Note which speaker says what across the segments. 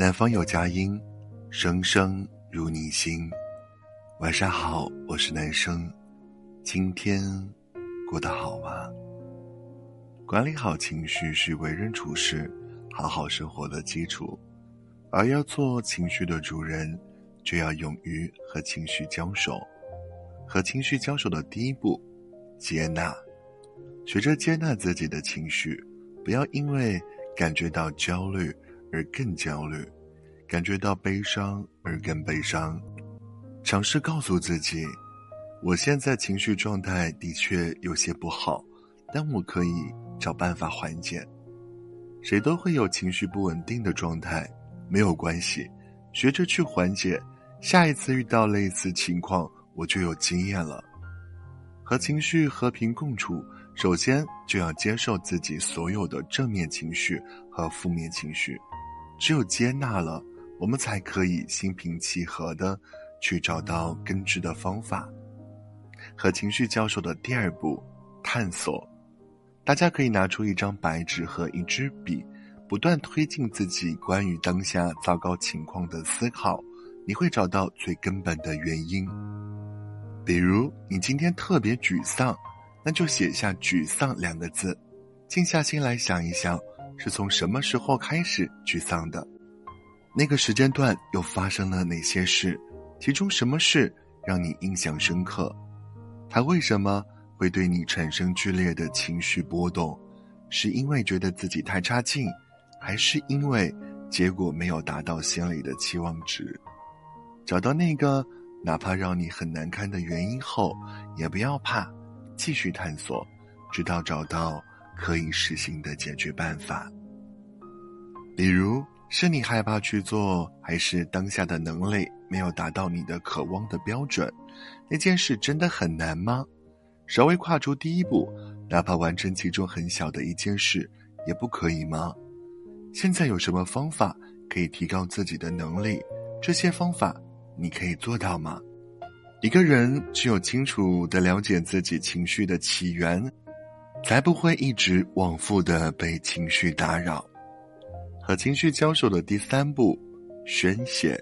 Speaker 1: 南方有佳音，声声入你心。晚上好，我是男生，今天过得好吗？管理好情绪是为人处事、好好生活的基础，而要做情绪的主人，就要勇于和情绪交手。和情绪交手的第一步，接纳，学着接纳自己的情绪，不要因为感觉到焦虑而更焦虑，感觉到悲伤而更悲伤。尝试告诉自己，我现在情绪状态的确有些不好，但我可以找办法缓解。谁都会有情绪不稳定的状态，没有关系，学着去缓解。下一次遇到类似情况，我就有经验了。和情绪和平共处，首先就要接受自己所有的正面情绪和负面情绪。只有接纳了，我们才可以心平气和的。去找到根治的方法，和情绪交手的第二步，探索。大家可以拿出一张白纸和一支笔，不断推进自己关于当下糟糕情况的思考，你会找到最根本的原因。比如，你今天特别沮丧，那就写下“沮丧”两个字，静下心来想一想，是从什么时候开始沮丧的？那个时间段又发生了哪些事？其中什么事让你印象深刻？他为什么会对你产生剧烈的情绪波动？是因为觉得自己太差劲，还是因为结果没有达到心里的期望值？找到那个哪怕让你很难堪的原因后，也不要怕，继续探索，直到找到可以实行的解决办法。比如。是你害怕去做，还是当下的能力没有达到你的渴望的标准？那件事真的很难吗？稍微跨出第一步，哪怕完成其中很小的一件事，也不可以吗？现在有什么方法可以提高自己的能力？这些方法你可以做到吗？一个人只有清楚的了解自己情绪的起源，才不会一直往复的被情绪打扰。和情绪交手的第三步，宣泄。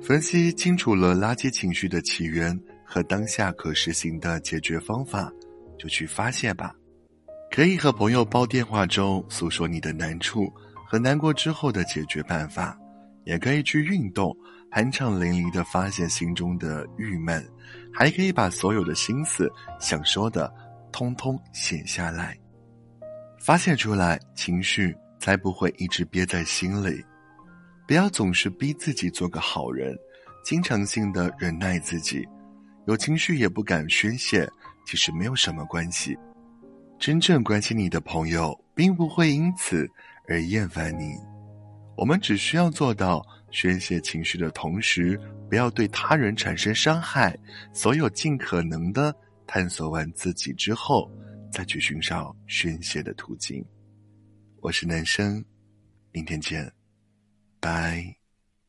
Speaker 1: 分析清楚了垃圾情绪的起源和当下可实行的解决方法，就去发泄吧。可以和朋友煲电话粥，诉说你的难处和难过之后的解决办法；也可以去运动，酣畅淋漓的发泄心中的郁闷；还可以把所有的心思想说的，通通写下来，发泄出来，情绪。才不会一直憋在心里，不要总是逼自己做个好人，经常性的忍耐自己，有情绪也不敢宣泄，其实没有什么关系。真正关心你的朋友，并不会因此而厌烦你。我们只需要做到宣泄情绪的同时，不要对他人产生伤害。所有尽可能的探索完自己之后，再去寻找宣泄的途径。我是男生，明天见，拜。